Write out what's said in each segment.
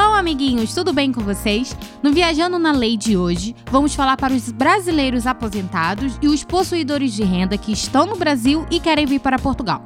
Hello, amiguinhos, tudo bem com vocês? No Viajando na Lei de hoje, vamos falar para os brasileiros aposentados e os possuidores de renda que estão no Brasil e querem vir para Portugal.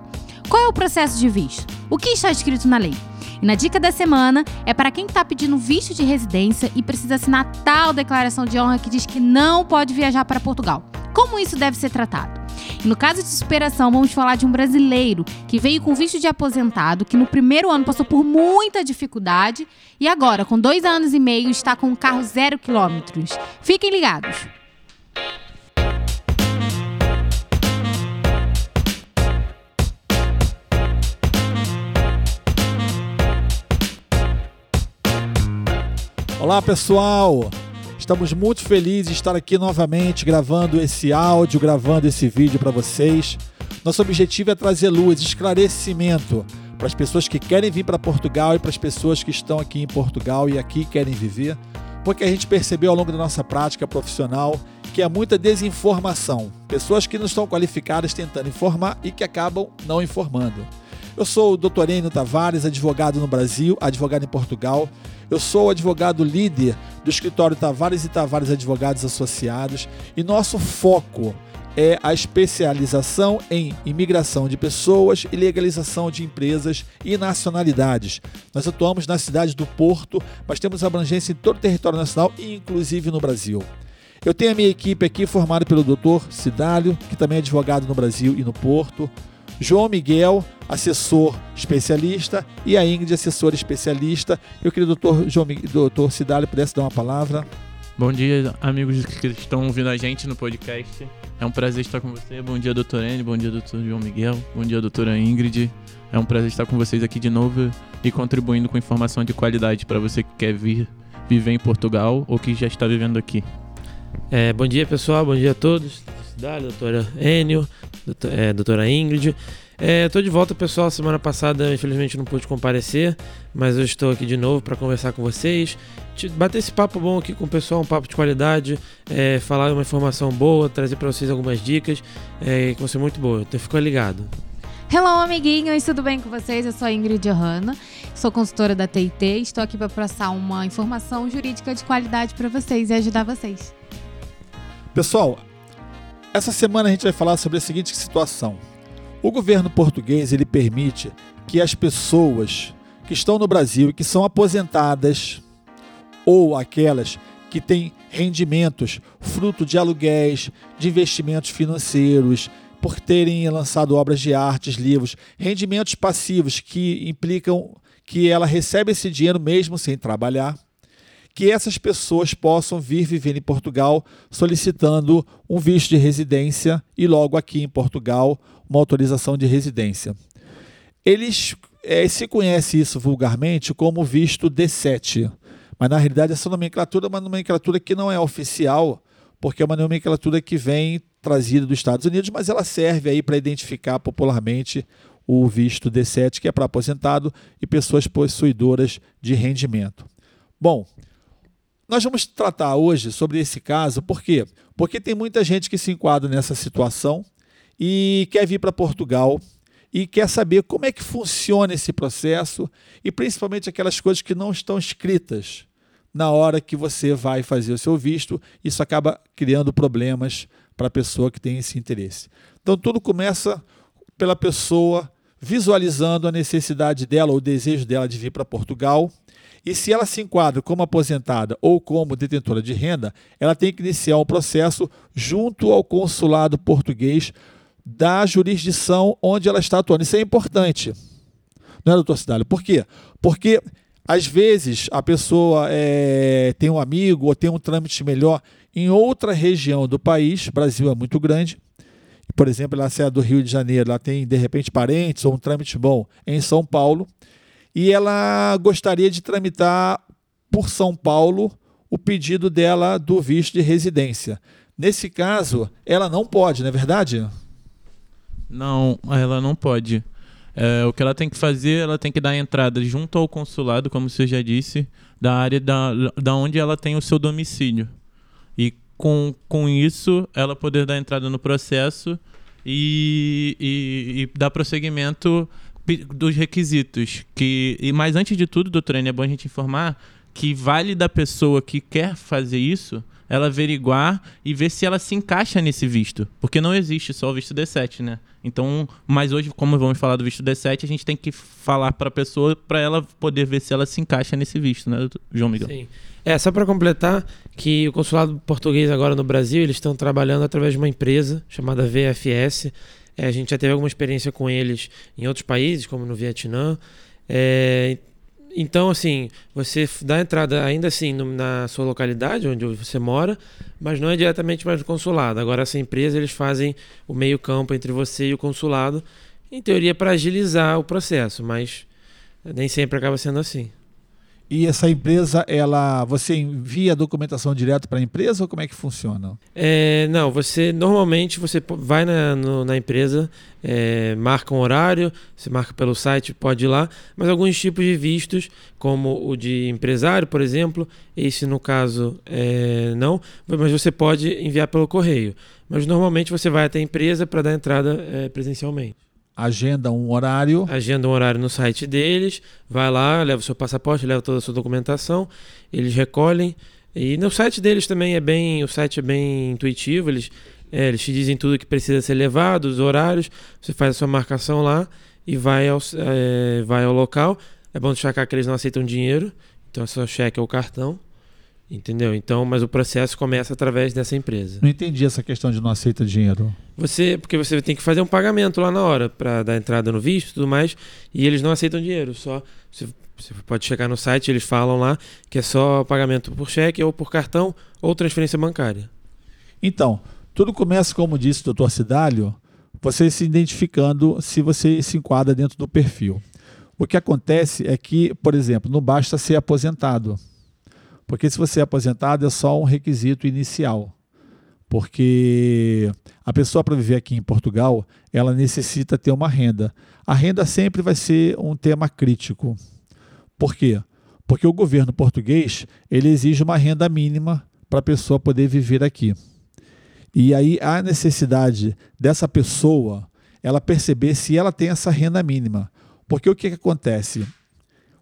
Qual é o processo de visto? O que está escrito na lei? E na dica da semana é para quem está pedindo visto de residência e precisa assinar tal declaração de honra que diz que não pode viajar para Portugal. Como isso deve ser tratado? No caso de superação, vamos falar de um brasileiro que veio com visto de aposentado, que no primeiro ano passou por muita dificuldade e agora, com dois anos e meio, está com um carro zero quilômetros. Fiquem ligados! Olá pessoal, estamos muito felizes de estar aqui novamente gravando esse áudio, gravando esse vídeo para vocês. Nosso objetivo é trazer luz, esclarecimento para as pessoas que querem vir para Portugal e para as pessoas que estão aqui em Portugal e aqui querem viver, porque a gente percebeu ao longo da nossa prática profissional que há muita desinformação, pessoas que não estão qualificadas tentando informar e que acabam não informando. Eu sou o Dr. Enio Tavares, advogado no Brasil, advogado em Portugal. Eu sou advogado líder do escritório Tavares e Tavares Advogados Associados e nosso foco é a especialização em imigração de pessoas e legalização de empresas e nacionalidades. Nós atuamos na cidade do Porto, mas temos abrangência em todo o território nacional e inclusive no Brasil. Eu tenho a minha equipe aqui formada pelo Dr. Cidálio, que também é advogado no Brasil e no Porto, João Miguel, assessor especialista, e a Ingrid, assessora especialista. Eu queria que o doutor, João, doutor Cidalho pudesse dar uma palavra. Bom dia, amigos que estão ouvindo a gente no podcast. É um prazer estar com você. Bom dia, doutor N. Bom dia, doutor João Miguel. Bom dia, doutora Ingrid. É um prazer estar com vocês aqui de novo e contribuindo com informação de qualidade para você que quer vir viver em Portugal ou que já está vivendo aqui. É, bom dia, pessoal. Bom dia a todos. Doutora Enio, é, doutora Ingrid. Estou é, de volta, pessoal. Semana passada, infelizmente, não pude comparecer, mas eu estou aqui de novo para conversar com vocês, bater esse papo bom aqui com o pessoal, um papo de qualidade, é, falar uma informação boa, trazer para vocês algumas dicas é, que vão ser muito boas. Então, fica ligado. Hello, amiguinhos, tudo bem com vocês? Eu sou a Ingrid Johanna, sou consultora da TIT estou aqui para passar uma informação jurídica de qualidade para vocês e ajudar vocês. Pessoal, essa semana a gente vai falar sobre a seguinte situação. O governo português ele permite que as pessoas que estão no Brasil e que são aposentadas ou aquelas que têm rendimentos fruto de aluguéis, de investimentos financeiros, por terem lançado obras de artes, livros, rendimentos passivos que implicam que ela recebe esse dinheiro mesmo sem trabalhar que essas pessoas possam vir viver em Portugal solicitando um visto de residência e logo aqui em Portugal uma autorização de residência. Eles é, se conhece isso vulgarmente como visto D7, mas na realidade essa nomenclatura é uma nomenclatura que não é oficial, porque é uma nomenclatura que vem trazida dos Estados Unidos, mas ela serve aí para identificar popularmente o visto D7, que é para aposentado e pessoas possuidoras de rendimento. Bom, nós vamos tratar hoje sobre esse caso, por quê? Porque tem muita gente que se enquadra nessa situação e quer vir para Portugal e quer saber como é que funciona esse processo e principalmente aquelas coisas que não estão escritas na hora que você vai fazer o seu visto. Isso acaba criando problemas para a pessoa que tem esse interesse. Então tudo começa pela pessoa visualizando a necessidade dela, ou o desejo dela de vir para Portugal e se ela se enquadra como aposentada ou como detentora de renda, ela tem que iniciar um processo junto ao consulado português da jurisdição onde ela está atuando. Isso é importante. Não é, doutor Cidalho? Por quê? Porque às vezes a pessoa é, tem um amigo ou tem um trâmite melhor em outra região do país, o Brasil é muito grande. Por exemplo, ela sai do Rio de Janeiro, ela tem de repente parentes ou um trâmite bom em São Paulo e ela gostaria de tramitar por São Paulo o pedido dela do visto de residência. Nesse caso, ela não pode, não é verdade? Não, ela não pode. É, o que ela tem que fazer, ela tem que dar entrada junto ao consulado, como você já disse, da área da, da onde ela tem o seu domicílio. E com, com isso, ela poder dar entrada no processo e, e, e dar prosseguimento dos requisitos. Que, e, mas antes de tudo, doutor é bom a gente informar que vale da pessoa que quer fazer isso ela averiguar e ver se ela se encaixa nesse visto. Porque não existe só o visto D7, né? Então, mas hoje, como vamos falar do visto D7, a gente tem que falar para a pessoa para ela poder ver se ela se encaixa nesse visto, né, João Miguel? Sim. É, só para completar que o consulado português agora no Brasil, eles estão trabalhando através de uma empresa chamada VFS. É, a gente já teve alguma experiência com eles em outros países, como no Vietnã. É, então, assim, você dá entrada ainda assim no, na sua localidade, onde você mora, mas não é diretamente mais no consulado. Agora, essa empresa, eles fazem o meio campo entre você e o consulado, em teoria para agilizar o processo, mas nem sempre acaba sendo assim. E essa empresa, ela, você envia a documentação direto para a empresa ou como é que funciona? É, não, você normalmente você vai na, no, na empresa, é, marca um horário, você marca pelo site, pode ir lá, mas alguns tipos de vistos, como o de empresário, por exemplo, esse no caso é, não, mas você pode enviar pelo correio. Mas normalmente você vai até a empresa para dar entrada é, presencialmente agenda um horário. Agenda um horário no site deles, vai lá, leva o seu passaporte, leva toda a sua documentação, eles recolhem. E no site deles também é bem, o site é bem intuitivo, eles, é, eles te dizem tudo que precisa ser levado, os horários, você faz a sua marcação lá e vai ao, é, vai ao local. É bom destacar que eles não aceitam dinheiro, então é só cheque ou cartão. Entendeu? Então, mas o processo começa através dessa empresa. Não entendi essa questão de não aceita dinheiro. Você, porque você tem que fazer um pagamento lá na hora para dar entrada no visto e tudo mais, e eles não aceitam dinheiro. Só você, você pode checar no site, eles falam lá que é só pagamento por cheque ou por cartão ou transferência bancária. Então, tudo começa, como disse o doutor Cidálio, você se identificando se você se enquadra dentro do perfil. O que acontece é que, por exemplo, não basta ser aposentado. Porque se você é aposentado é só um requisito inicial. Porque a pessoa para viver aqui em Portugal, ela necessita ter uma renda. A renda sempre vai ser um tema crítico. Por quê? Porque o governo português, ele exige uma renda mínima para a pessoa poder viver aqui. E aí a necessidade dessa pessoa, ela perceber se ela tem essa renda mínima. Porque o que, que acontece?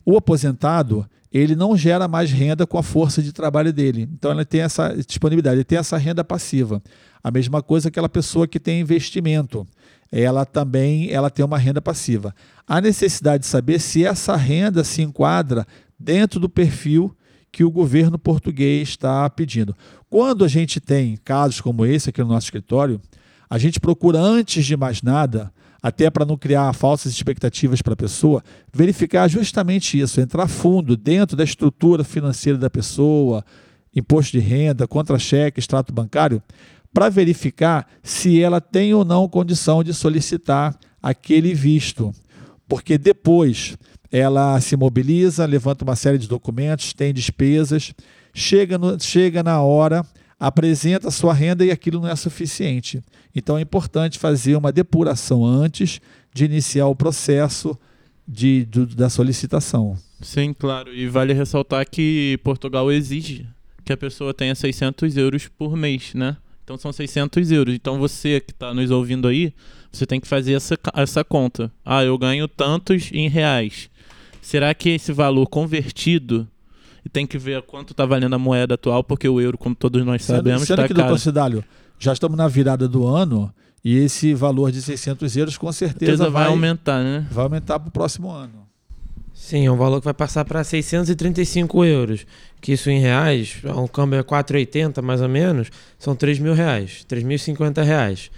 O aposentado, ele não gera mais renda com a força de trabalho dele. Então ele tem essa disponibilidade, ele tem essa renda passiva. A mesma coisa aquela pessoa que tem investimento, ela também ela tem uma renda passiva. A necessidade de saber se essa renda se enquadra dentro do perfil que o governo português está pedindo. Quando a gente tem casos como esse aqui no nosso escritório, a gente procura antes de mais nada até para não criar falsas expectativas para a pessoa, verificar justamente isso, entrar fundo dentro da estrutura financeira da pessoa, imposto de renda, contra-cheque, extrato bancário, para verificar se ela tem ou não condição de solicitar aquele visto. Porque depois ela se mobiliza, levanta uma série de documentos, tem despesas, chega, no, chega na hora apresenta sua renda e aquilo não é suficiente. Então é importante fazer uma depuração antes de iniciar o processo de, da solicitação. Sim, claro. E vale ressaltar que Portugal exige que a pessoa tenha 600 euros por mês, né? Então são 600 euros. Então você que está nos ouvindo aí, você tem que fazer essa, essa conta. Ah, eu ganho tantos em reais. Será que esse valor convertido e tem que ver quanto está valendo a moeda atual, porque o euro, como todos nós sabemos, está caro. doutor Cidálio, já estamos na virada do ano e esse valor de 600 euros com certeza vai, vai aumentar, né? Vai aumentar para o próximo ano. Sim, é um valor que vai passar para 635 euros. Que isso em reais, um câmbio é 4,80 mais ou menos, são 3 mil reais, 3.050 reais.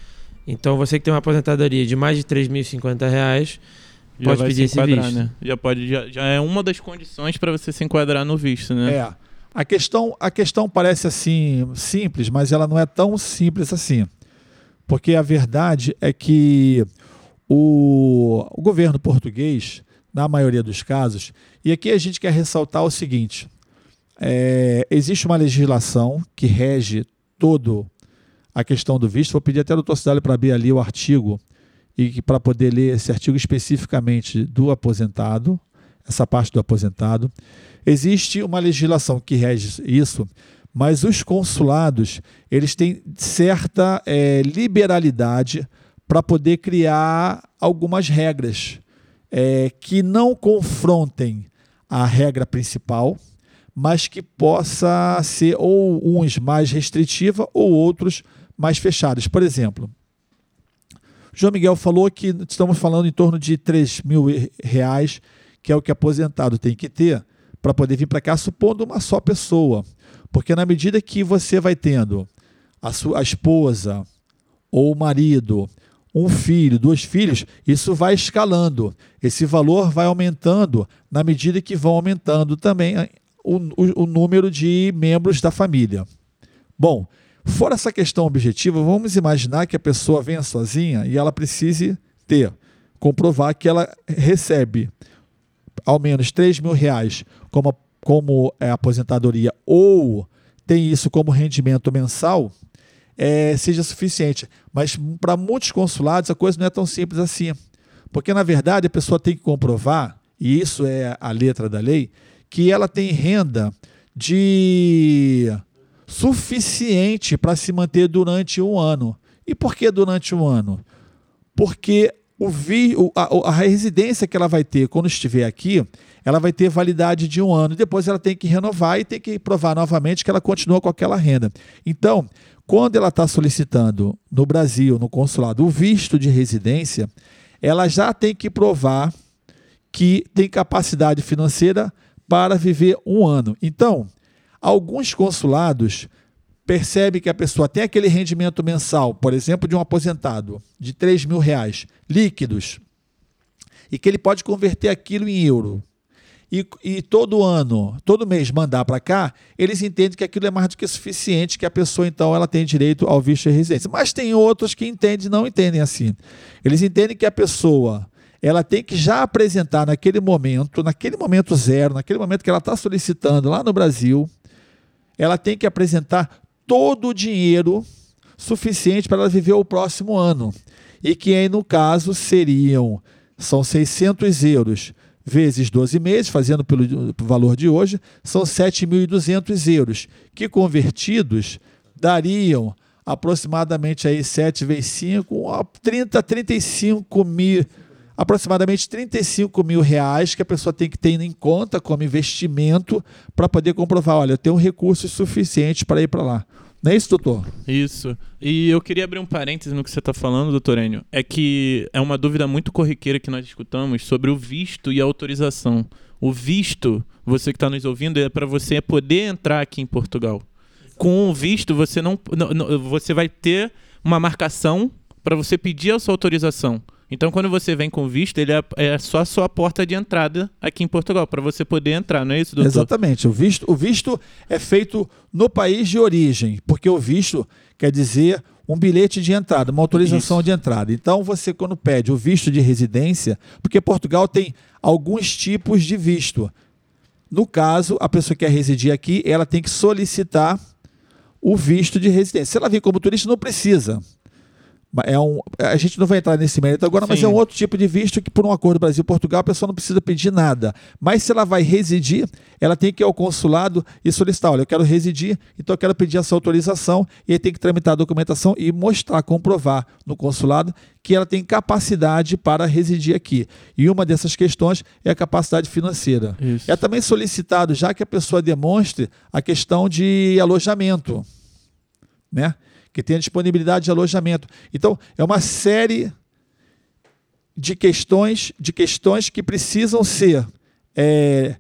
Então você que tem uma aposentadoria de mais de 3.050 reais, já pode pedir esse visto. Né? Já, pode, já, já é uma das condições para você se enquadrar no visto, né? É. A questão, a questão parece assim simples, mas ela não é tão simples assim. Porque a verdade é que o, o governo português, na maioria dos casos, e aqui a gente quer ressaltar o seguinte: é, existe uma legislação que rege todo a questão do visto. Vou pedir até ao doutor Cidade para abrir ali o artigo e para poder ler esse artigo especificamente do aposentado, essa parte do aposentado. Existe uma legislação que rege isso, mas os consulados eles têm certa é, liberalidade para poder criar algumas regras. é, que não confrontem a regra principal, mas que possa ser ou uns mais restritiva ou outros mais fechados. Por exemplo, João Miguel falou que estamos falando em torno de 3 mil reais, que é o que aposentado tem que ter para poder vir para cá, supondo uma só pessoa. Porque na medida que você vai tendo a sua esposa ou o marido, um filho, dois filhos, isso vai escalando. Esse valor vai aumentando na medida que vão aumentando também o, o, o número de membros da família. Bom, Fora essa questão objetiva, vamos imaginar que a pessoa venha sozinha e ela precise ter, comprovar que ela recebe ao menos 3 mil reais como, como é, aposentadoria ou tem isso como rendimento mensal, é, seja suficiente. Mas para muitos consulados a coisa não é tão simples assim. Porque, na verdade, a pessoa tem que comprovar, e isso é a letra da lei, que ela tem renda de suficiente para se manter durante um ano. E por que durante um ano? Porque o vi, a, a, residência que ela vai ter quando estiver aqui, ela vai ter validade de um ano. Depois ela tem que renovar e tem que provar novamente que ela continua com aquela renda. Então, quando ela está solicitando no Brasil, no consulado, o visto de residência, ela já tem que provar que tem capacidade financeira para viver um ano. Então, Alguns consulados percebem que a pessoa tem aquele rendimento mensal, por exemplo, de um aposentado, de 3 mil reais líquidos, e que ele pode converter aquilo em euro. E, e todo ano, todo mês mandar para cá, eles entendem que aquilo é mais do que suficiente, que a pessoa então ela tem direito ao visto de residência. Mas tem outros que entendem, não entendem assim. Eles entendem que a pessoa ela tem que já apresentar naquele momento, naquele momento zero, naquele momento que ela está solicitando lá no Brasil, ela tem que apresentar todo o dinheiro suficiente para ela viver o próximo ano. E que aí, no caso, seriam são 600 euros vezes 12 meses, fazendo pelo valor de hoje, são 7.200 euros, que convertidos dariam aproximadamente aí 7 vezes 5, 30, 35 mil, aproximadamente 35 mil reais que a pessoa tem que ter em conta como investimento para poder comprovar, olha, eu tenho recursos suficientes para ir para lá. Não é isso, doutor? Isso. E eu queria abrir um parêntese no que você está falando, doutor Enio. É que é uma dúvida muito corriqueira que nós escutamos sobre o visto e a autorização. O visto, você que está nos ouvindo, é para você poder entrar aqui em Portugal. Com o visto, você não, não você vai ter uma marcação para você pedir a sua autorização. Então, quando você vem com visto, ele é, é só a sua porta de entrada aqui em Portugal, para você poder entrar, não é isso, doutor? Exatamente. O visto, o visto é feito no país de origem, porque o visto quer dizer um bilhete de entrada, uma autorização isso. de entrada. Então, você, quando pede o visto de residência, porque Portugal tem alguns tipos de visto. No caso, a pessoa que quer residir aqui, ela tem que solicitar o visto de residência. Se ela vir como turista, não precisa. É um, a gente não vai entrar nesse mérito agora, Sim. mas é um outro tipo de visto que, por um acordo Brasil-Portugal, a pessoa não precisa pedir nada. Mas se ela vai residir, ela tem que ir ao consulado e solicitar: olha, eu quero residir, então eu quero pedir essa autorização, e aí tem que tramitar a documentação e mostrar, comprovar no consulado que ela tem capacidade para residir aqui. E uma dessas questões é a capacidade financeira. Isso. É também solicitado, já que a pessoa demonstre a questão de alojamento. Né? Que tenha disponibilidade de alojamento. Então, é uma série de questões, de questões que precisam ser é,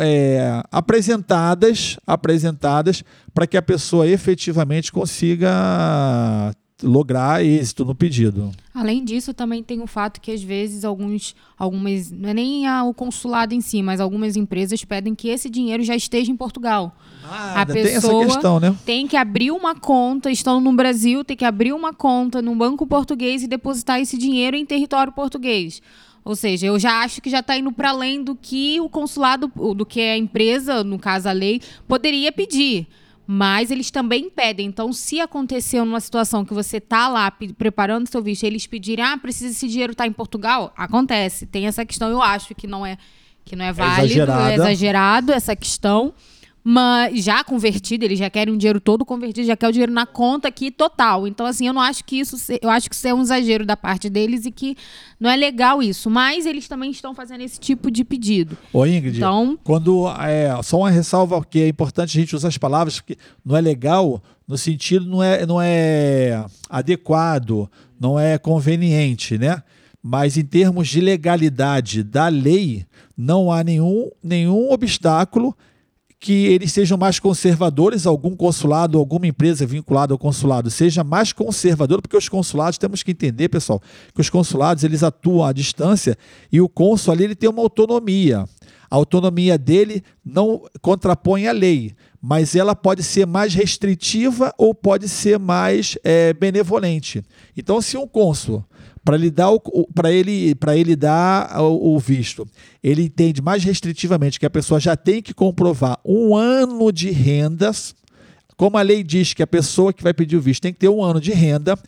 é, apresentadas, apresentadas para que a pessoa efetivamente consiga lograr êxito no pedido. Além disso, também tem o fato que às vezes alguns, algumas, não é nem o consulado em si, mas algumas empresas pedem que esse dinheiro já esteja em Portugal. Ah, a pessoa tem questão, né? Tem que abrir uma conta, estando no Brasil, tem que abrir uma conta num banco português e depositar esse dinheiro em território português. Ou seja, eu já acho que já está indo para além do que o consulado, do que a empresa, no caso a lei, poderia pedir. Mas eles também pedem. Então, se aconteceu numa situação que você está lá preparando seu visto, eles pedirem, ah, precisa esse dinheiro estar tá em Portugal, acontece. Tem essa questão, eu acho que não é que não é, é válido, é, é exagerado essa questão. Mas já convertido, eles já querem o dinheiro todo convertido, já quer o dinheiro na conta aqui total. Então, assim, eu não acho que isso, eu acho que isso é um exagero da parte deles e que não é legal isso. Mas eles também estão fazendo esse tipo de pedido. Ô Ingrid, Então- quando é só uma ressalva que é importante a gente usar as palavras que não é legal no sentido não é não é adequado, não é conveniente, né? Mas em termos de legalidade da lei, não há nenhum nenhum obstáculo que eles sejam mais conservadores, algum consulado, alguma empresa vinculada ao consulado seja mais conservador, porque os consulados temos que entender, pessoal, que os consulados eles atuam à distância e o cônsul ali ele tem uma autonomia. A autonomia dele não contrapõe a lei, mas ela pode ser mais restritiva ou pode ser mais eh, benevolente. Então, se um cônsul para ele dar o, ele ele dar o, o visto ele entende mais restritivamente que a pessoa já tem que comprovar um ano de rendas como a lei diz que a pessoa que vai pedir o visto tem que ter um ano de renda,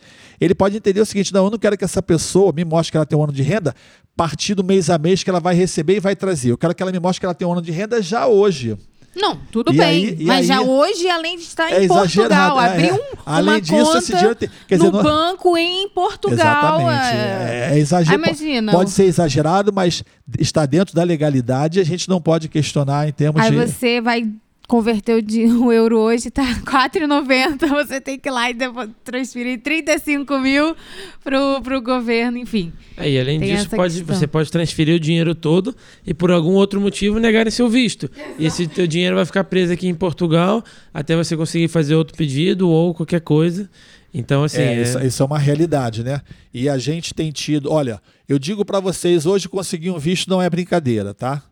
ele pode entender o seguinte: não, eu não quero que essa pessoa me mostre que ela tem um ano de renda partir do mês a mês que ela vai receber e vai trazer. Eu quero que ela me mostre que ela tem um ano de renda já hoje. Não, tudo E bem. aí- mas aí- já hoje, além de estar É em Portugal, é, abrir é. um, Além uma disso, conta esse dinheiro tem- quer no não- banco em Portugal. Exatamente. é- É, é imagina. Pode ser exagerado, mas está dentro da legalidade e a gente não pode questionar em termos Aí de. você vai converter o, di- o euro hoje, tá 4,90. Você tem que ir lá e transferir 35 mil pro, pro governo, enfim. É, e além disso, pode, questão. você pode transferir o dinheiro todo e por algum outro motivo negarem seu visto. E esse teu dinheiro vai ficar preso aqui em Portugal até você conseguir fazer outro pedido ou qualquer coisa. Então, assim, é, é- Isso, isso é uma realidade, né? E a gente tem tido. Olha, eu digo para vocês, hoje conseguir um visto não é brincadeira, tá?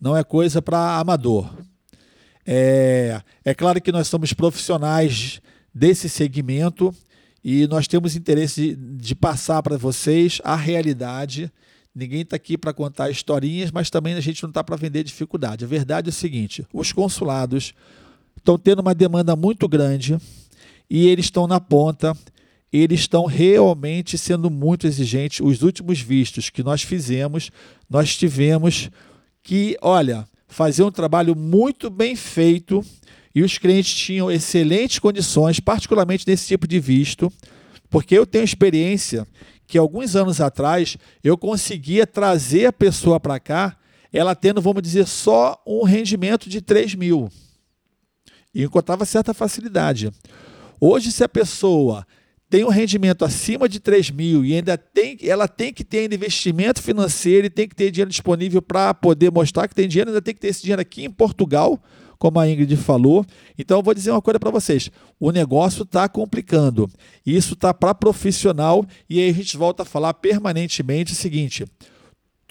Não é coisa para amador. É, é claro que nós somos profissionais desse segmento e nós temos interesse de, de passar para vocês a realidade. Ninguém está aqui para contar historinhas, mas também a gente não está para vender dificuldade. A verdade é o seguinte: os consulados estão tendo uma demanda muito grande e eles estão na ponta. Eles estão realmente sendo muito exigentes. Os últimos vistos que nós fizemos, nós tivemos que, olha, fazer um trabalho muito bem feito e os clientes tinham excelentes condições, particularmente nesse tipo de visto, porque eu tenho experiência que alguns anos atrás eu conseguia trazer a pessoa para cá, ela tendo, vamos dizer, só um rendimento de 3 mil. E encontrava certa facilidade. Hoje, se a pessoa tem um rendimento acima de 3 mil e ainda tem, ela tem que ter investimento financeiro e tem que ter dinheiro disponível para poder mostrar que tem dinheiro, ainda tem que ter esse dinheiro aqui em Portugal, como a Ingrid falou. Então, eu vou dizer uma coisa para vocês: o negócio está complicando. Isso está para profissional e aí a gente volta a falar permanentemente o seguinte: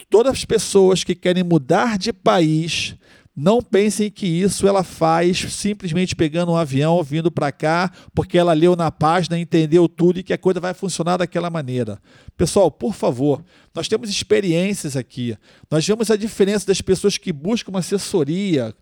todas as pessoas que querem mudar de país não pensem que isso ela faz simplesmente pegando um avião, vindo para cá, porque ela leu na página, entendeu tudo e que a coisa vai funcionar daquela maneira. Pessoal, por favor, nós temos experiências aqui. Nós vemos a diferença das pessoas que buscam uma assessoria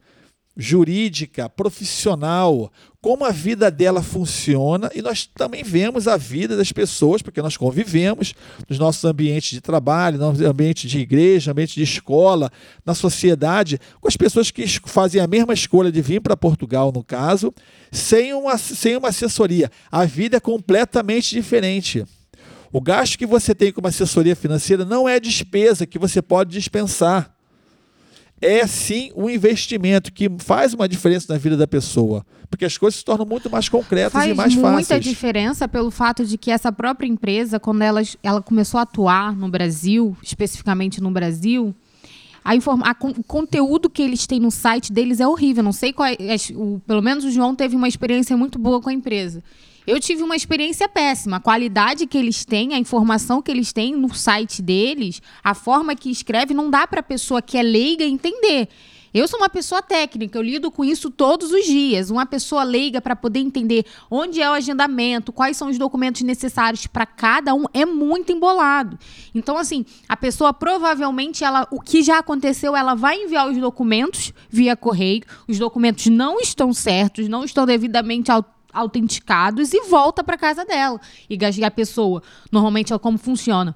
jurídica, profissional, como a vida dela funciona e nós também vemos a vida das pessoas, porque nós convivemos nos nossos ambientes de trabalho, no ambiente de igreja, ambiente de escola, na sociedade, com as pessoas que fazem a mesma escolha de vir para Portugal, no caso, sem uma, sem uma assessoria. A vida é completamente diferente. O gasto que você tem com uma assessoria financeira não é despesa que você pode dispensar é sim um investimento que faz uma diferença na vida da pessoa, porque as coisas se tornam muito mais concretas Faz e mais muita fáceis. diferença pelo fato de que essa própria empresa, quando ela, ela começou a atuar no Brasil, especificamente no Brasil, a informa a o conteúdo que eles têm no site deles é horrível. Não sei qual é, as- o- pelo menos o João teve uma experiência muito boa com a empresa. Eu tive uma experiência péssima. A qualidade que eles têm, a informação que eles têm no site deles, a forma que escreve, não dá para a pessoa que é leiga entender. Eu sou uma pessoa técnica, eu lido com isso todos os dias. Uma pessoa leiga para poder entender onde é o agendamento, quais são os documentos necessários para cada um, é muito embolado. Então, assim, a pessoa provavelmente, ela, o que já aconteceu, ela vai enviar os documentos via correio, os documentos não estão certos, não estão devidamente autenticados e volta para casa dela. E a pessoa, normalmente, é como funciona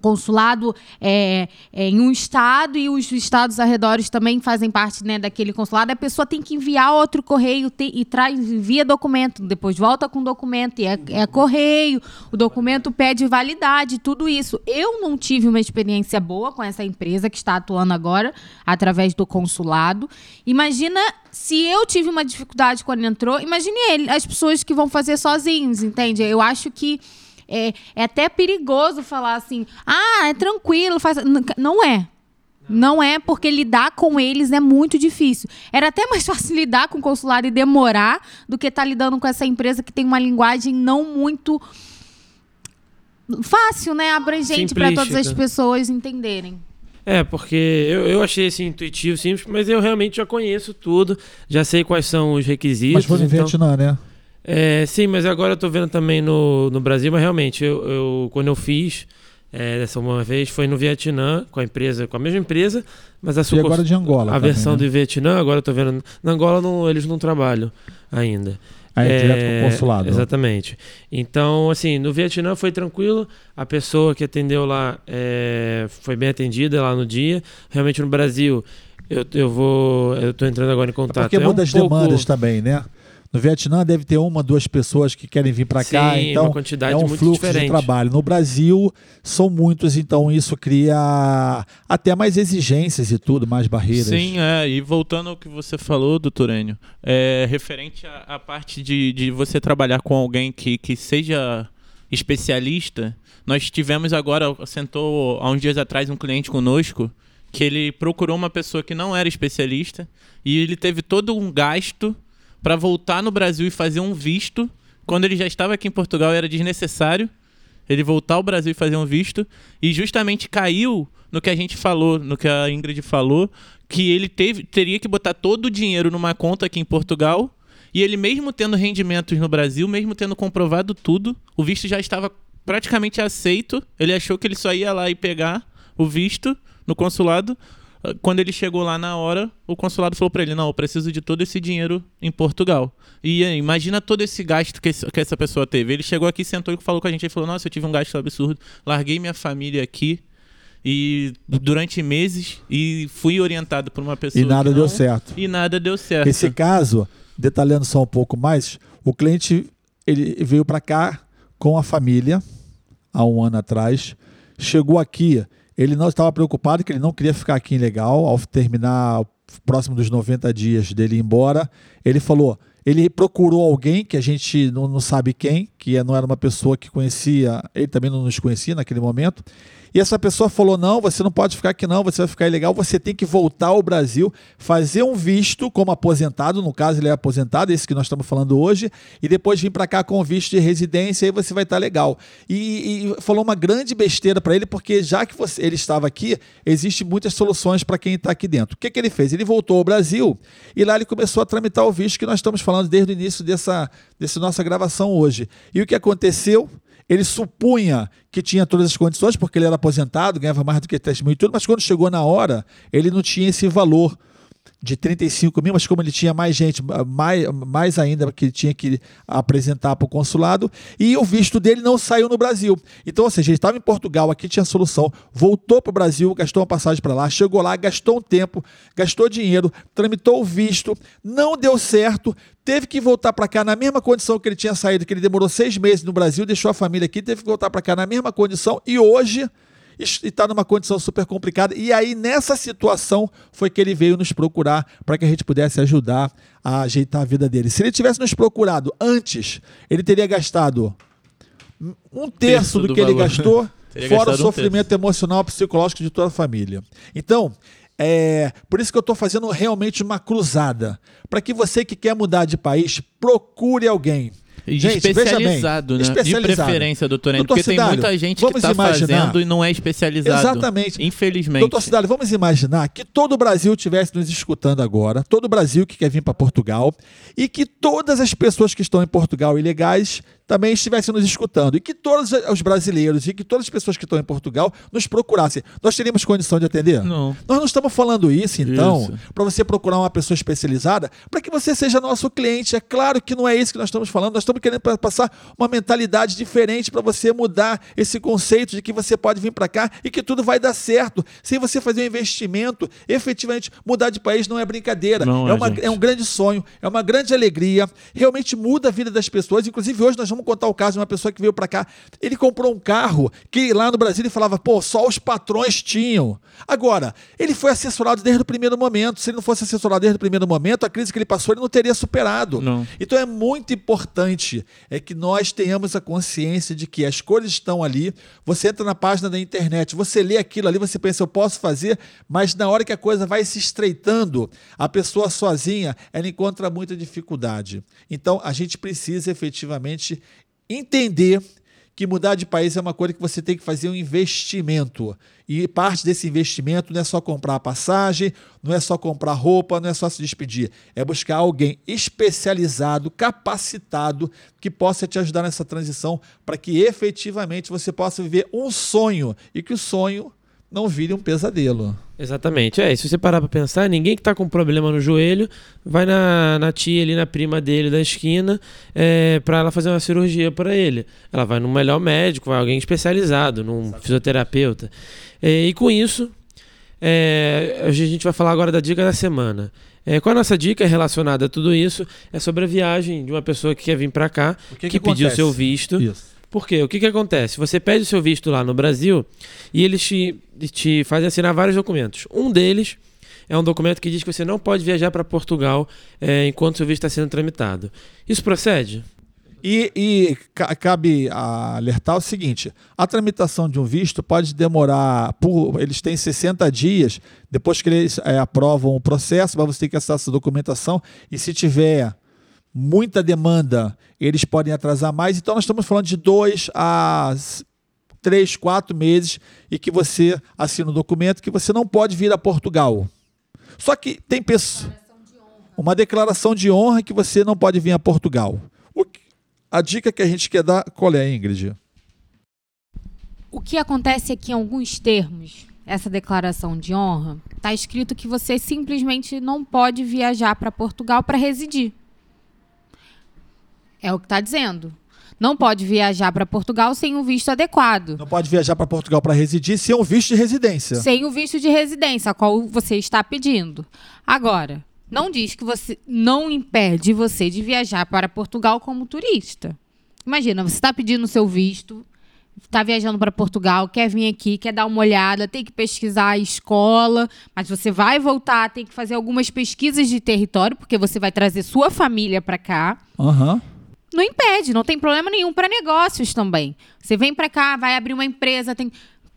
consulado é, é, em um estado e os estados arredores também fazem parte né, daquele consulado, a pessoa tem que enviar outro correio te, e traz, envia documento, depois volta com documento e é, é, correio, o documento pede validade, tudo isso. Eu não tive uma experiência boa com essa empresa que está atuando agora através do consulado. Imagina se eu tive uma dificuldade quando entrou, imagine ele, as pessoas que vão fazer sozinhos, entende? Eu acho que é, é até perigoso falar assim, ah, é tranquilo, faz. Não é. Não é porque lidar com eles é muito difícil. Era até mais fácil lidar com o consulado e demorar do que estar tá lidando com essa empresa que tem uma linguagem não muito fácil, né? Abrangente para todas as pessoas entenderem. É, porque eu, eu achei esse intuitivo, simples, mas eu realmente já conheço tudo, já sei quais são os requisitos. Mas foi no então... Vietnã, né? É, sim, mas agora eu tô vendo também no, no Brasil, mas realmente, eu, eu quando eu fiz é, dessa uma vez foi no Vietnã, com a empresa, com a mesma empresa, mas a sua. E agora de Angola. A também, versão né? do Vietnã, agora eu tô vendo. Na Angola não, eles não trabalham ainda. Ah, é, é direto com o consulado. Exatamente. Então, assim, no Vietnã foi tranquilo. A pessoa que atendeu lá é, foi bem atendida lá no dia. Realmente no Brasil, eu, eu vou. Eu tô entrando agora em contato. É porque muda é um as pouco... demandas também, né? No Vietnã deve ter uma, duas pessoas que querem vir para cá, então uma quantidade é um muito fluxo diferente. de trabalho. No Brasil são muitos, então isso cria até mais exigências e tudo, mais barreiras. Sim, é. E voltando ao que você falou, doutor Enio, é, referente à, à parte de, de você trabalhar com alguém que, que seja especialista, nós tivemos agora, sentou há uns dias atrás um cliente conosco que ele procurou uma pessoa que não era especialista e ele teve todo um gasto para voltar no Brasil e fazer um visto. Quando ele já estava aqui em Portugal, era desnecessário ele voltar ao Brasil e fazer um visto. E justamente caiu no que a gente falou, no que a Ingrid falou, que ele teve, teria que botar todo o dinheiro numa conta aqui em Portugal. E ele, mesmo tendo rendimentos no Brasil, mesmo tendo comprovado tudo, o visto já estava praticamente aceito. Ele achou que ele só ia lá e pegar o visto no consulado. Quando ele chegou lá na hora, o consulado falou para ele: Não, eu preciso de todo esse dinheiro em Portugal. E imagina todo esse gasto que, esse, que, essa pessoa teve. Ele chegou aqui, sentou e falou com a gente: Ele falou, Nossa, eu tive um gasto absurdo, larguei minha família aqui e durante meses e fui orientado por uma pessoa. E nada não, deu certo. E nada deu certo. Esse caso, detalhando só um pouco mais, o cliente ele veio para cá com a família há um ano atrás, chegou aqui ele não estava preocupado, que ele não queria ficar aqui ilegal. Ao terminar próximo dos 90 dias dele ir embora, ele falou: ele procurou alguém que a gente não, não sabe quem, que não era uma pessoa que conhecia, ele também não nos conhecia naquele momento. E essa pessoa falou: não, você não pode ficar aqui, não, você vai ficar ilegal, você tem que voltar ao Brasil, fazer um visto como aposentado, no caso ele é aposentado, esse que nós estamos falando hoje, e depois vir para cá com visto de residência, aí você vai estar tá legal. E, e, falou uma grande besteira para ele, porque já que você, ele estava aqui, existem muitas soluções para quem está aqui dentro. O que, que ele fez? Ele voltou ao Brasil e lá ele começou a tramitar o visto que nós estamos falando desde o início dessa, dessa nossa gravação hoje. E o que aconteceu? Ele supunha que tinha todas as condições, porque ele era aposentado, ganhava mais do que 3 mil e tudo, mas quando chegou na hora, ele não tinha esse valor de 35 mil, mas como ele tinha mais gente, mais, mais ainda que tinha que apresentar para o consulado, e o visto dele não saiu no Brasil. Então, ou seja, ele estava em Portugal, aqui tinha solução, voltou para o Brasil, gastou uma passagem para lá, chegou lá, gastou um tempo, gastou dinheiro, tramitou o visto, não deu certo, teve que voltar para cá na mesma condição que ele tinha saído, que ele demorou seis meses no Brasil, deixou a família aqui, teve que voltar para cá na mesma condição, e hoje está numa condição super complicada. E aí, nessa situação, foi que ele veio nos procurar para que a gente pudesse ajudar a ajeitar a vida dele. Se ele tivesse nos procurado antes, ele teria gastado um terço, do, do, que valor. ele gastou, fora o sofrimento um emocional psicológico de toda a família. Então, é por isso que eu estou fazendo realmente uma cruzada. Para que você que quer mudar de país, procure alguém Gente, especializado, né? Especializado. De preferência, doutor Porque tem muita gente que está fazendo e não é especializado. Exatamente. Infelizmente. Doutor Cidade, vamos imaginar que todo o Brasil estivesse nos escutando agora, todo o Brasil que quer vir para Portugal, e que todas as pessoas que estão em Portugal ilegais também estivesse nos escutando e que todos os brasileiros e que todas as pessoas que estão em Portugal nos procurassem. Nós teríamos condição de atender? Não. Nós não estamos falando isso, então, para você procurar uma pessoa especializada, para que você seja nosso cliente. É claro que não é isso que nós estamos falando, nós estamos querendo pa- passar uma mentalidade diferente para você mudar esse conceito de que você pode vir para cá e que tudo vai dar certo. Se você fazer um investimento, efetivamente mudar de país não é brincadeira. Não é, é, uma- é um grande sonho, é uma grande alegria, realmente muda a vida das pessoas. Inclusive, hoje nós vamos contar o caso de uma pessoa que veio para cá. Ele comprou um carro que lá no Brasil ele falava, pô, só os patrões tinham. Agora, ele foi assessorado desde o primeiro momento. Se ele não fosse assessorado desde o primeiro momento, a crise que ele passou ele não teria superado. Não. Então é muito importante é que nós tenhamos a consciência de que as coisas estão ali. Você entra na página da internet, você lê aquilo ali, você pensa, eu posso fazer, mas na hora que a coisa vai se estreitando, a pessoa sozinha, ela encontra muita dificuldade. Então a gente precisa efetivamente entender que mudar de país é uma coisa que você tem que fazer um investimento. E parte desse investimento não é só comprar passagem, não é só comprar roupa, não é só se despedir. É buscar alguém especializado, capacitado, que possa te ajudar nessa transição para que efetivamente você possa viver um sonho e que o sonho não vire um pesadelo. Exatamente. É, se você parar pra pensar, ninguém que tá com problema no joelho vai na, na tia ali, na prima dele da esquina, é, para ela fazer uma cirurgia para ele. Ela vai no melhor médico, vai alguém especializado, num fisioterapeuta. É, e com isso, é, a gente vai falar agora da dica da semana. É, qual a nossa dica relacionada a tudo isso? É sobre a viagem de uma pessoa que quer vir para cá, O que, pediu acontece? seu visto. Isso. Por quê? O que, que acontece? Você pede o seu visto lá no Brasil e eles te, te fazem assinar vários documentos. Um deles é um documento que diz que você não pode viajar para Portugal é, enquanto seu visto está sendo tramitado. Isso procede? E, e ca- cabe alertar o seguinte: a tramitação de um visto pode demorar, por, eles têm 60 dias, depois que eles eh, aprovam o processo, mas você tem que acessar essa documentação, e se tiver muita demanda, eles podem atrasar mais. Então, nós estamos falando de dois a três, quatro meses e que você assina o documento que você não pode vir a Portugal. Só que tem pessoas. Uma declaração de honra que você não pode vir a Portugal. Que- a dica que a gente quer dar, qual é, Ingrid? O que acontece que em alguns termos, essa declaração de honra, está escrito que você simplesmente não pode viajar para Portugal para residir. É o que está dizendo. Não pode viajar para Portugal sem o visto adequado. Não pode viajar para Portugal para residir sem um visto de residência. Sem o visto de residência, a qual você está pedindo. Agora, não diz que você não impede você de viajar para Portugal como turista. Imagina, você está pedindo o seu visto, está viajando para Portugal, quer vir aqui, quer dar uma olhada, tem que pesquisar a escola, mas você vai voltar, tem que fazer algumas pesquisas de território, porque você vai trazer sua família para cá Aham. Não impede, não tem problema nenhum para negócios também. Você vem para cá, vai abrir uma empresa, tem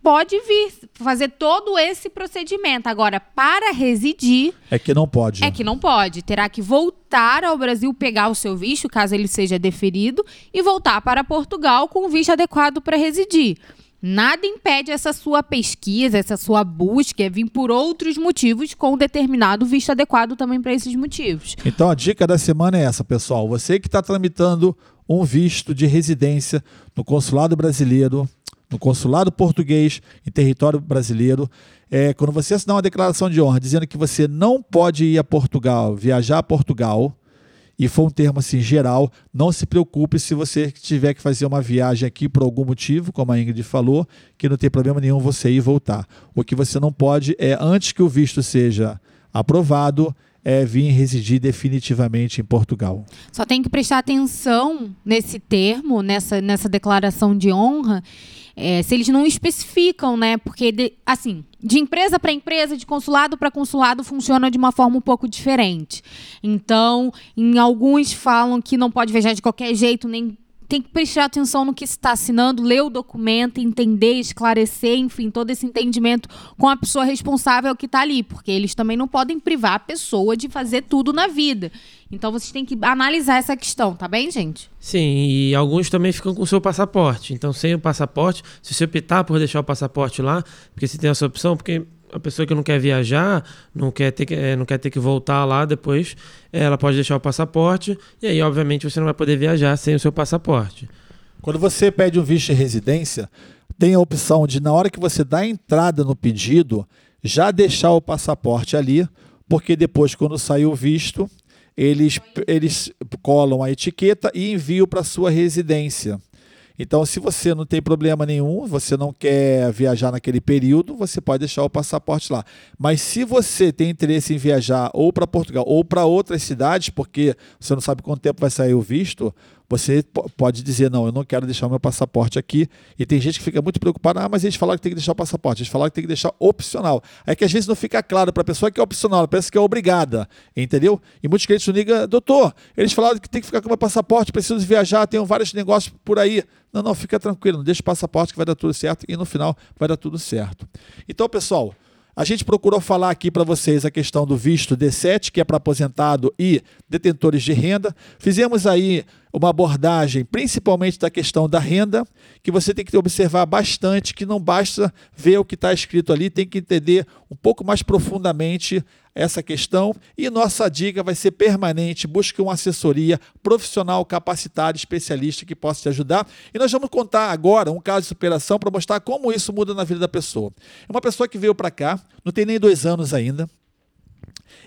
pode vir fazer todo esse procedimento. Agora, para residir É que não pode. é que não pode, terá que voltar ao Brasil pegar o seu visto, caso ele seja deferido, e voltar para Portugal com o visto adequado para residir. Nada impede essa sua pesquisa, essa sua busca, é vir por outros motivos com um determinado visto adequado também para esses motivos. Então a dica da semana é essa, pessoal. Você que está tramitando um visto de residência no consulado brasileiro, no consulado português em território brasileiro, é, quando você assinar uma declaração de honra dizendo que você não pode ir a Portugal, viajar a Portugal, e for um termo assim geral, não se preocupe se você tiver que fazer uma viagem aqui por algum motivo, como a Ingrid falou, que não tem problema nenhum você ir e voltar. O que você não pode é, antes que o visto seja aprovado, é vir residir definitivamente em Portugal. Só tem que prestar atenção nesse termo, nessa, nessa declaração de honra, é, se eles não especificam, né? Porque, de- assim, de empresa para empresa, de consulado para consulado, funciona de uma forma um pouco diferente. Então, em alguns falam que não pode viajar de qualquer jeito, nem tem que prestar atenção no que está assinando, ler o documento, entender, esclarecer, enfim, todo esse entendimento com a pessoa responsável que está ali, porque eles também não podem privar a pessoa de fazer tudo na vida. Então vocês têm que analisar essa questão, tá bem, gente? Sim, e alguns também ficam com o seu passaporte. Então, sem o passaporte, se você optar por deixar o passaporte lá, porque você tem essa opção, porque a pessoa que não quer viajar, não quer ter que, é, não quer ter que voltar lá depois, ela pode deixar o passaporte e aí, obviamente, você não vai poder viajar sem o seu passaporte. Quando você pede um visto de residência, tem a opção de, na hora que você dá a entrada no pedido, já deixar o passaporte ali, porque depois, quando sair o visto, eles, eles colam a etiqueta e enviam para sua residência. Então, se você não tem problema nenhum, você não quer viajar naquele período, você pode deixar o passaporte lá. Mas se você tem interesse em viajar ou para Portugal ou para outras cidades, porque você não sabe quanto tempo vai sair o visto, você pode dizer, não, eu não quero deixar o meu passaporte aqui. E tem gente que fica muito preocupada, ah, mas eles falaram que tem que deixar o passaporte, eles falaram que tem que deixar opcional. É que às vezes não fica claro para a pessoa que é opcional, parece que é obrigada, entendeu? E muitos clientes ligam, doutor, eles falaram que tem que ficar com o meu passaporte, preciso viajar, tenho vários negócios por aí. Não, não, fica tranquilo, deixa o passaporte que vai dar tudo certo e no final vai dar tudo certo. Então, pessoal, a gente procurou falar aqui para vocês a questão do visto D7, que é para aposentado e detentores de renda. Fizemos aí uma abordagem principalmente da questão da renda, que você tem que observar bastante, que não basta ver o que está escrito ali, tem que entender um pouco mais profundamente essa questão. E nossa dica vai ser permanente: busque uma assessoria profissional, capacitada, especialista que possa te ajudar. E nós vamos contar agora um caso de superação para mostrar como isso muda na vida da pessoa. É uma pessoa que veio para cá, não tem nem dois anos ainda,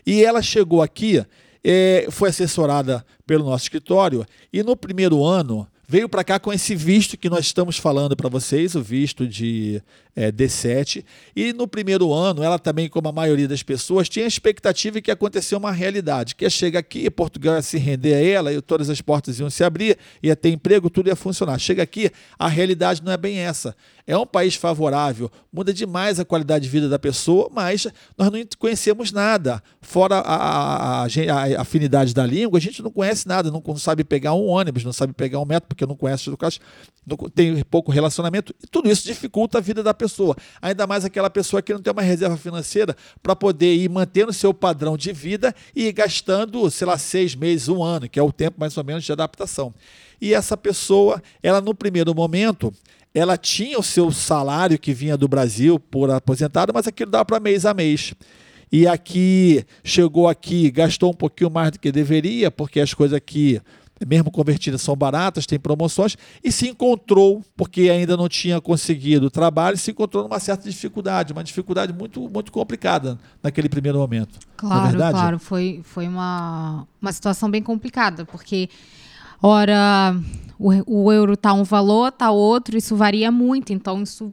e ela chegou aqui é, foi assessorada pelo nosso escritório e no primeiro ano veio para cá com esse visto que nós estamos falando para vocês, o visto de é, D7. E no primeiro ano, ela também, como a maioria das pessoas, tinha a expectativa que aconteceu uma realidade, que ia chegar aqui, Portugal ia se render a ela, e todas as portas iam se abrir, ia ter emprego, tudo ia funcionar. Chega aqui, a realidade não é bem essa. É um país favorável, muda demais a qualidade de vida da pessoa, mas nós não conhecemos nada. Fora a, a, a, a afinidade da língua, a gente não conhece nada, não, não, sabe pegar um ônibus, não sabe pegar um metro, porque não conhece o caso, tem pouco relacionamento, e tudo isso dificulta a vida da pessoa. Ainda mais aquela pessoa que não tem uma reserva financeira para poder ir mantendo seu padrão de vida e ir gastando, sei lá, seis meses, um ano, que é o tempo mais ou menos de adaptação. E essa pessoa, ela no primeiro momento, ela tinha o seu salário que vinha do Brasil por aposentado, mas aquilo dava para mês a mês. E aqui, chegou aqui, gastou um pouquinho mais do que deveria, porque as coisas aqui, mesmo convertidas, são baratas, tem promoções, e se encontrou, porque ainda não tinha conseguido trabalho, se encontrou numa certa dificuldade, uma dificuldade muito, muito complicada naquele primeiro momento. É claro, claro, foi, foi uma, uma situação bem complicada, porque, ora o, o euro tá um valor, tá outro, isso varia muito, então isso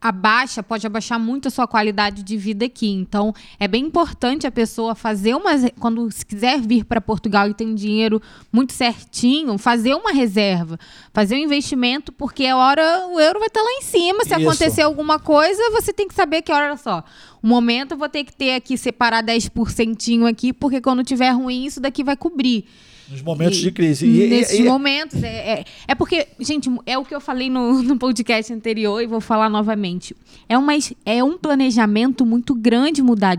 abaixa, pode abaixar muito a sua qualidade de vida aqui. Então, é bem importante a pessoa fazer uma quando se quiser vir para Portugal e tem dinheiro muito certinho, fazer uma reserva, fazer um investimento, porque a hora o euro vai estar tá lá em cima. Se Isso. acontecer alguma coisa, você tem que saber que olha só, o momento eu vou ter que ter aqui separar 10% aqui, porque quando tiver ruim isso daqui vai cobrir. Nos momentos e, de crise. E, nesses e, momentos. É, é, é, porque, gente, é o que eu falei no, no podcast anterior e vou falar novamente. É, uma, é um planejamento muito grande mudar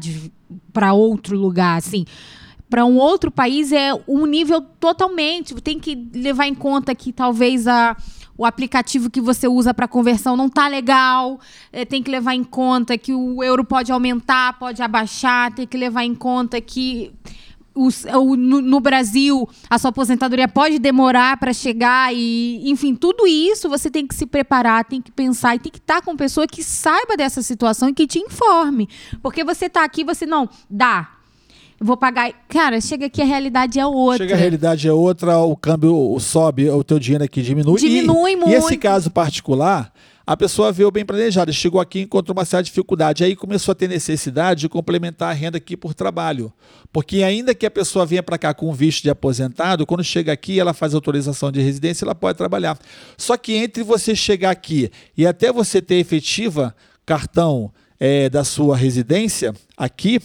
para outro lugar, assim para um outro país é um nível totalmente. Tem que levar em conta que talvez a, o aplicativo que você usa para conversão não tá legal. É, tem que levar em conta que o euro pode aumentar, pode abaixar. Tem que levar em conta que o, no, no, Brasil, a sua aposentadoria pode demorar para chegar e, enfim, tudo isso você tem que se preparar, tem que pensar e tem que estar tá com pessoa que saiba dessa situação e que te informe. Porque você está aqui, você não dá. Vou pagar. Cara, chega aqui a realidade é outra. Chega a realidade é outra, o câmbio sobe, o teu dinheiro aqui diminui. Diminui e, muito. E esse caso particular, a pessoa veio bem planejada, chegou aqui e encontrou uma certa dificuldade. Aí começou a ter necessidade de complementar a renda aqui por trabalho. Porque ainda que a pessoa venha para cá com visto de aposentado, quando chega aqui, ela faz autorização de residência, ela pode trabalhar. Só que entre você chegar aqui e até você ter efetiva cartão é, da sua residência aqui,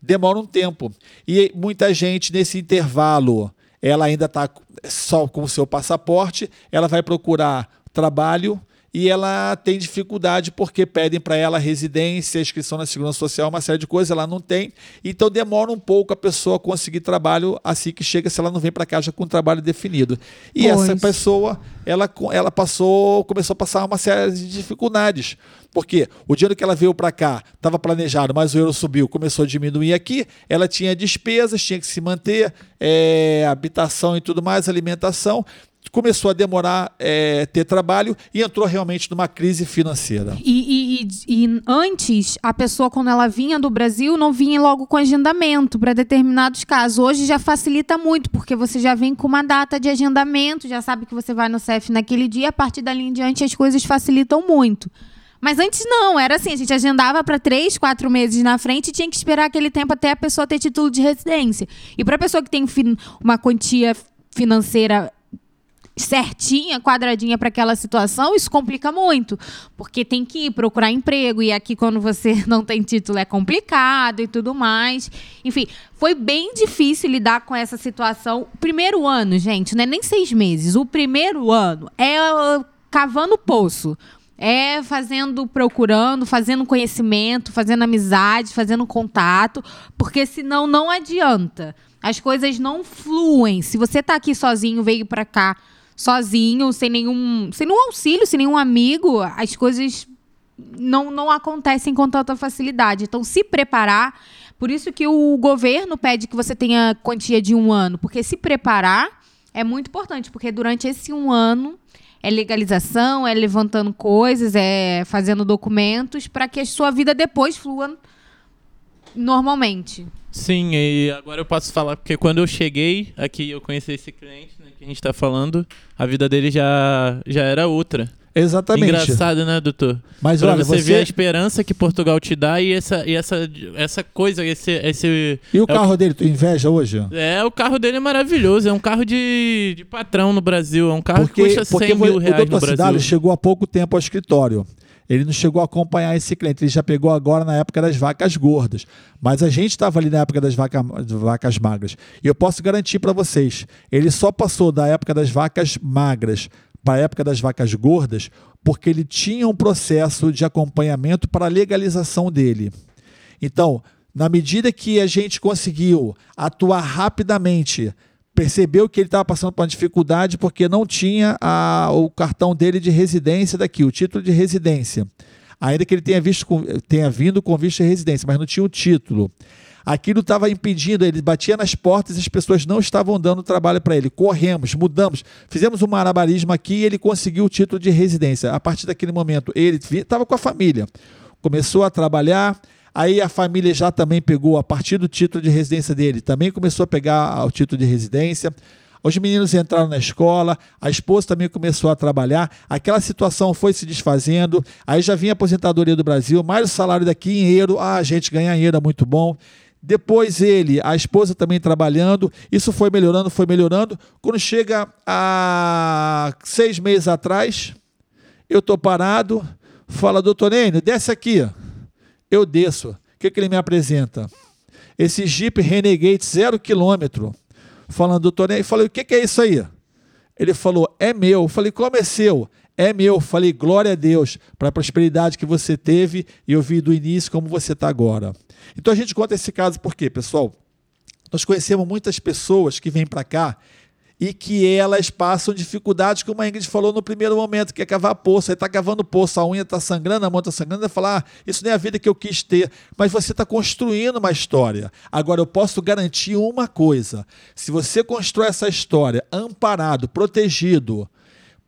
demora um tempo. E muita gente nesse intervalo, ela ainda está só com o seu passaporte, ela vai procurar trabalho e ela tem dificuldade porque pedem para ela residência, inscrição na Segurança Social, uma série de coisas, ela não tem. Então demora um pouco a pessoa conseguir trabalho assim que chega, se ela não vem para cá já com um trabalho definido. E pois. essa pessoa, ela, ela passou, começou a passar uma série de dificuldades. Porque o dinheiro que ela veio para cá estava planejado, mas o euro subiu, começou a diminuir aqui, ela tinha despesas, tinha que se manter, é, habitação e tudo mais, alimentação começou a demorar é, ter trabalho e entrou realmente numa crise financeira. E, e, e, antes, a pessoa, quando ela vinha do Brasil, não vinha logo com agendamento para determinados casos. Hoje já facilita muito, porque você já vem com uma data de agendamento, já sabe que você vai no CEF naquele dia, a partir dali em diante as coisas facilitam muito. Mas antes não, era assim, a gente agendava para três, quatro meses na frente e tinha que esperar aquele tempo até a pessoa ter título de residência. E para pessoa que tem uma quantia financeira certinha, quadradinha para aquela situação, isso complica muito, porque tem que ir procurar emprego e aqui quando você não tem título é complicado e tudo mais. Enfim, foi bem difícil lidar com essa situação. Primeiro ano, gente, não é nem seis meses. O primeiro ano é uh, cavando poço. É fazendo, procurando, fazendo conhecimento, fazendo amizade, fazendo contato, porque senão não adianta. As coisas não fluem. Se você está aqui sozinho, veio para cá sozinho, sem nenhum, sem nenhum auxílio, sem nenhum amigo, as coisas não, não acontecem com tanta facilidade. Então, se preparar. Por isso que o governo pede que você tenha quantia de um ano, porque se preparar é muito importante, porque durante esse um ano é legalização, é levantando coisas, é fazendo documentos para que a sua vida depois flua normalmente. Sim, e agora eu posso falar, porque quando eu cheguei aqui, eu conheci esse cliente, que a gente está falando, a vida dele já, já era outra. Exatamente. Engraçado, né, doutor? Mas pra olha, você, você vê a esperança que Portugal te dá e essa, e essa, essa coisa, esse, esse. E o é carro o... dele, tu inveja hoje? É, o carro dele é maravilhoso. É um carro de, de patrão no Brasil. É um carro porque, que custa 100 mil reais o no Brasil. Cidade chegou há pouco tempo ao escritório. Ele não chegou a acompanhar esse cliente, ele já pegou agora na época das vacas gordas. Mas a gente estava ali na época das vaca, vacas magras. E eu posso garantir para vocês, ele só passou da época das vacas magras para a época das vacas gordas porque ele tinha um processo de acompanhamento para a legalização dele. Então, na medida que a gente conseguiu atuar rapidamente percebeu que ele estava passando por uma dificuldade porque não tinha a, o cartão dele de residência daqui, o título de residência. Ainda que ele tenha, visto, tenha vindo com visto de residência, mas não tinha o título. Aquilo estava impedindo, ele batia nas portas e as pessoas não estavam dando trabalho para ele. Corremos, mudamos, fizemos um marabarismo aqui e ele conseguiu o título de residência. A partir daquele momento, ele estava com a família, começou a trabalhar, Aí a família já também pegou, a partir do título de residência dele, também começou a pegar o título de residência. Os meninos entraram na escola, a esposa também começou a trabalhar, aquela situação foi se desfazendo, aí já vinha a aposentadoria do Brasil, mais o salário daqui em euro, ah, gente ganha em euro, é muito bom. Depois ele, a esposa também trabalhando, isso foi melhorando, foi melhorando. Quando chega a seis meses atrás, eu estou parado, fala, doutor Nênio, desce aqui eu desço. O que, que ele me apresenta? Esse Jeep Renegade zero quilômetro. Falando, doutor Ney, falei, o que, que é isso aí? Ele falou, é meu. Eu falei, como é seu? É meu. Eu falei, glória a Deus para a prosperidade que você teve e eu vi do início como você está agora. Então a gente conta esse caso por quê, pessoal? Nós conhecemos muitas pessoas que vêm para cá e que elas passam dificuldades, como a Ingrid falou no primeiro momento, que é cavar poço. Aí está cavando poço, a unha está sangrando, a mão está sangrando, e falar, ah, isso nem é a vida que eu quis ter. Mas você está construindo uma história. Agora, eu posso garantir uma coisa: se você constrói essa história amparado, protegido,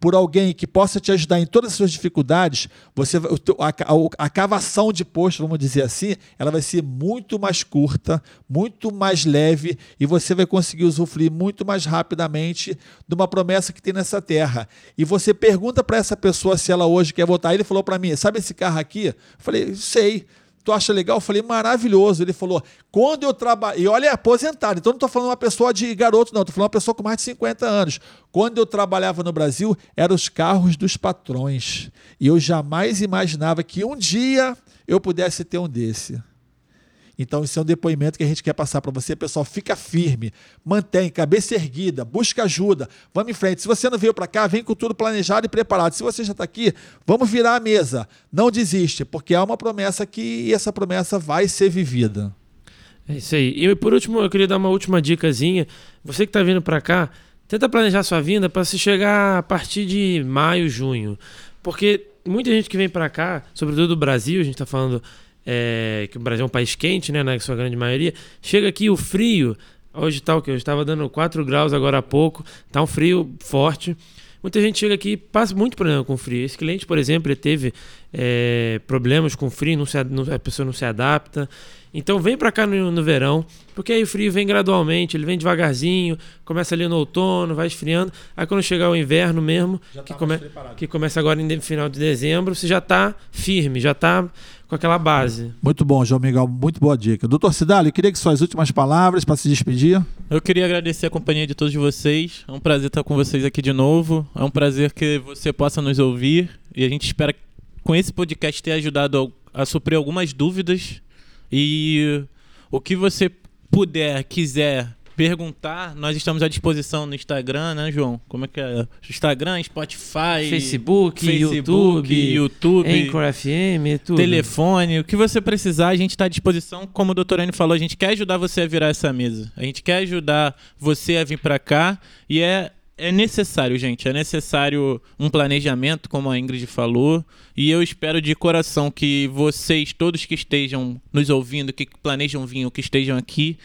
por alguém que possa te ajudar em todas as suas dificuldades, você a, a, cavação de posto, vamos dizer assim, ela vai ser muito mais curta, muito mais leve e você vai conseguir usufruir muito mais rapidamente de uma promessa que tem nessa terra. E você pergunta para essa pessoa se ela hoje quer votar. Ele falou para mim: sabe esse carro aqui? Eu falei: sei. Tu acha legal? Eu falei, maravilhoso. Ele falou, quando eu trabalho. E olha, é aposentado. Então não estou falando uma pessoa de garoto, não. Estou falando uma pessoa com mais de 50 anos. Quando eu trabalhava no Brasil, eram os carros dos patrões. E eu jamais imaginava que um dia eu pudesse ter um desse. Então, isso é um depoimento que a gente quer passar para você. Pessoal, fica firme, mantém, cabeça erguida, busca ajuda, vamos em frente. Se você não veio para cá, vem com tudo planejado e preparado. Se você já está aqui, vamos virar a mesa. Não desiste, porque há uma promessa aqui e essa promessa vai ser vivida. É isso aí. E por último, eu queria dar uma última dicasinha. Você que está vindo para cá, tenta planejar sua vinda para se chegar a partir de maio, junho. Porque muita gente que vem para cá, sobretudo do Brasil, a gente está falando é, que o Brasil é um país quente, né, na sua grande maioria, chega aqui o frio, hoje tá o que? Hoje estava dando 4 graus agora há pouco, tá um frio forte. Muita gente chega aqui e passa muito problema com frio. Esse cliente, por exemplo, ele teve é, problemas com frio, não se, não, a pessoa não se adapta. Então vem para cá no, no, verão, porque aí o frio vem gradualmente, ele vem devagarzinho, começa ali no outono, vai esfriando. Aí quando chegar o inverno mesmo, que, tá come, que, começa agora no final de dezembro, você já está firme, já está com aquela base. Muito bom, João Miguel, muito boa dica. Doutor Cidalho, eu queria que suas últimas palavras para se despedir. Eu queria agradecer a companhia de todos vocês. É um prazer estar com vocês aqui de novo. É um prazer que você possa nos ouvir e a gente espera com esse podcast ter ajudado a suprir algumas dúvidas e o que você puder, quiser perguntar, nós estamos à disposição no Instagram, né, João? Como é que é? Instagram, Spotify, Facebook, Facebook YouTube, YouTube, Anchor FM, tudo. telefone, o que você precisar, a gente está à disposição. Como o doutor Anny falou, a gente quer ajudar você a virar essa mesa. A gente quer ajudar você a vir para cá e é é necessário, gente. É necessário um planejamento, como a Ingrid falou. E eu espero de coração que vocês, todos que estejam nos ouvindo, que planejam vir ou que estejam aqui,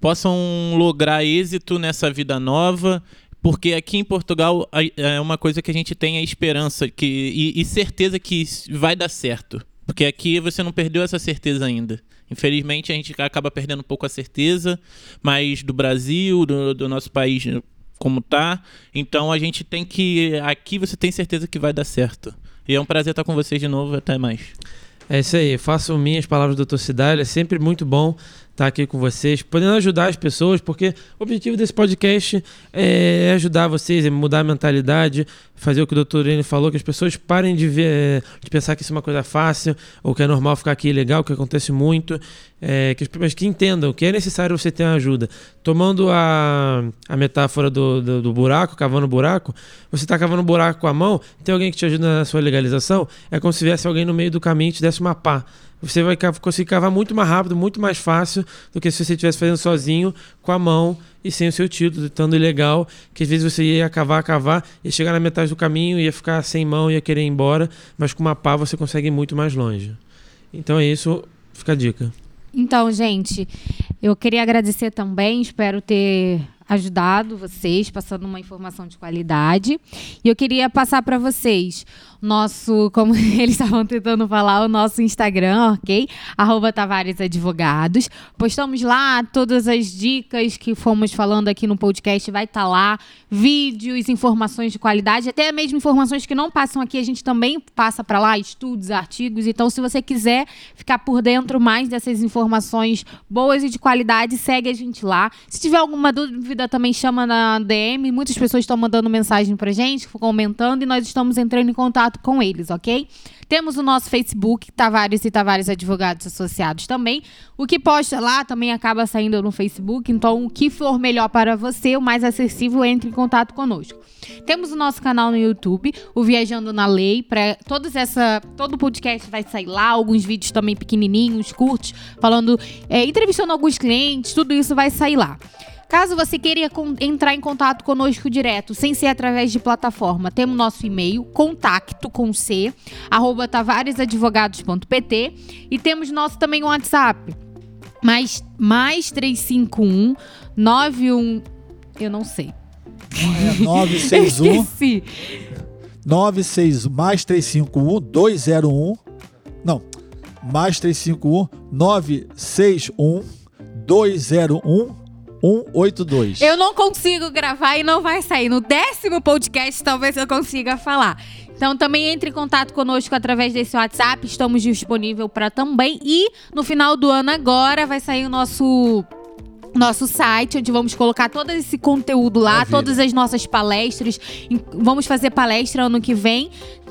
possam lograr êxito nessa vida nova. Porque aqui em Portugal é uma coisa que a gente tem a esperança que, e, e certeza que vai dar certo. Porque aqui você não perdeu essa certeza ainda. Infelizmente a gente acaba perdendo um pouco a certeza, mas do Brasil, do, do nosso país como tá. Então a gente tem que. Aqui você tem certeza que vai dar certo. E é um prazer estar com vocês de novo. Até mais. É isso aí. Faço minhas palavras do Dr. Cidade. É sempre muito bom estar aqui com vocês, podendo ajudar as pessoas, porque o objetivo desse podcast é ajudar vocês, é mudar a mentalidade, fazer o que o doutor Irene falou, que as pessoas parem de ver, é, de pensar que isso é uma coisa fácil, ou que é normal ficar aqui legal, que acontece muito, é, que, mas que entendam que é necessário você ter ajuda. Tomando a, a metáfora do, do, do buraco, cavando buraco, você está cavando buraco com a mão, tem alguém que te ajuda na sua legalização, é como se tivesse alguém no meio do caminho e te desse uma pá você vai conseguir cavar muito mais rápido, muito mais fácil do que se você estivesse fazendo sozinho, com a mão e sem o seu título, estando ilegal, que às vezes você ia cavar, cavar, ia chegar na metade do caminho, ia ficar sem mão, ia querer ir embora, mas com uma pá você consegue ir muito mais longe. Então é isso, fica a dica. Então, gente, eu queria agradecer também, espero ter ajudado vocês, passando uma informação de qualidade. E eu queria passar para vocês nosso, como eles estavam tentando falar, o nosso Instagram, ok? Arroba Tavares Advogados. Postamos lá todas as dicas que fomos falando aqui no podcast, vai estar tá lá. Vídeos, informações de qualidade, até mesmo informações que não passam aqui, a gente também passa para lá, estudos, artigos. Então, se você quiser ficar por dentro mais dessas informações boas e de qualidade, segue a gente lá. Se tiver alguma dúvida, também chama na DM. Muitas pessoas estão mandando mensagem pra gente, comentando, e nós estamos entrando em contato contato com eles, ok? Temos o nosso Facebook, Tavares e Tavares Advogados Associados também. O que posta lá também acaba saindo no Facebook, então o que for melhor para você, o mais acessível, entre em contato conosco. Temos o nosso canal no YouTube, o Viajando na Lei, para todos essa, todo podcast vai sair lá, alguns vídeos também pequenininhos, curtos, falando, é, entrevistando alguns clientes, tudo isso vai sair lá. Caso você queira entrar em contato conosco direto, sem ser através de plataforma, temos nosso e-mail, contacto com C, arroba tavaresadvogados.pt e temos nosso também WhatsApp, mais, mais 351 91... Eu não sei. É 961... Esqueci. 96 mais 351 201 não mais 351 961 201 182. Eu não consigo gravar e não vai sair. No décimo podcast, talvez eu consiga falar. Então também entre em contato conosco através desse WhatsApp. Estamos disponível para também. E no final do ano agora vai sair o nosso nosso site, onde vamos colocar todo esse conteúdo lá, Maravilha. todas as nossas palestras. Vamos fazer palestra ano que vem.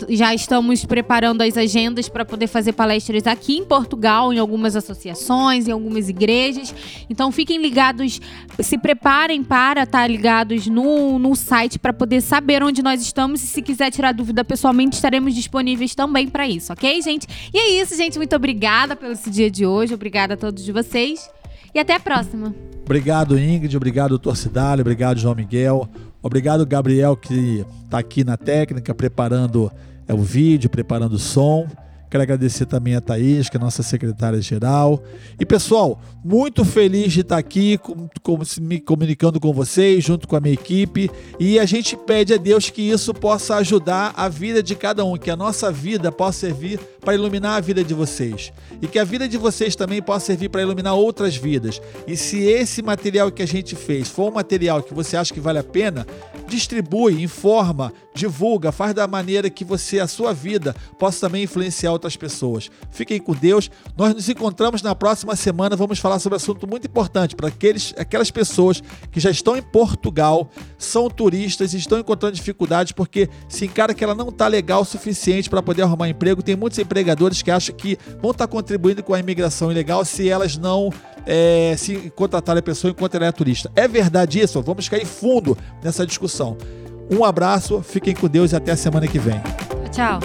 Já estamos preparando as agendas para poder fazer palestras aqui em Portugal, em algumas associações, em algumas igrejas. Então fiquem ligados, se preparem para estar ligados no, no site para poder saber onde nós estamos. E se quiser tirar dúvida pessoalmente, estaremos disponíveis também para isso, ok, gente? E é isso, gente. Muito obrigada pelo esse dia de hoje. Obrigada a todos vocês. E até a próxima. Obrigado, Ingrid. Obrigado, doutor Cidalho. Obrigado, João Miguel. Obrigado, Gabriel, que está aqui na técnica, preparando é, o vídeo, preparando o som. Quero agradecer também a Thaís, que é nossa secretária-geral. E, pessoal, muito feliz de estar aqui com, com- me comunicando com vocês, junto com a minha equipe. E a gente pede a Deus que isso possa ajudar a vida de cada um, que a nossa vida possa servir para iluminar a vida de vocês. E que a vida de vocês também possa servir para iluminar outras vidas. E se esse material que a gente fez for um material que você acha que vale a pena, distribui, informa, divulga, faz da maneira que você, a sua vida, possa também influenciar outras pessoas. Fiquem com Deus. Nós nos encontramos na próxima semana. Vamos falar sobre um assunto muito importante para aqueles, aquelas pessoas que já estão em Portugal, são turistas e estão encontrando dificuldades porque se encara que ela não está legal o suficiente para poder arrumar emprego. Tem muitos empregadores que acham que vão estar contribuindo com a imigração ilegal se elas não é, se contratarem a pessoa enquanto ela é turista. É verdade isso? Vamos cair fundo nessa Um abraço, fiquem com Deus e até a semana que vem. Tchau.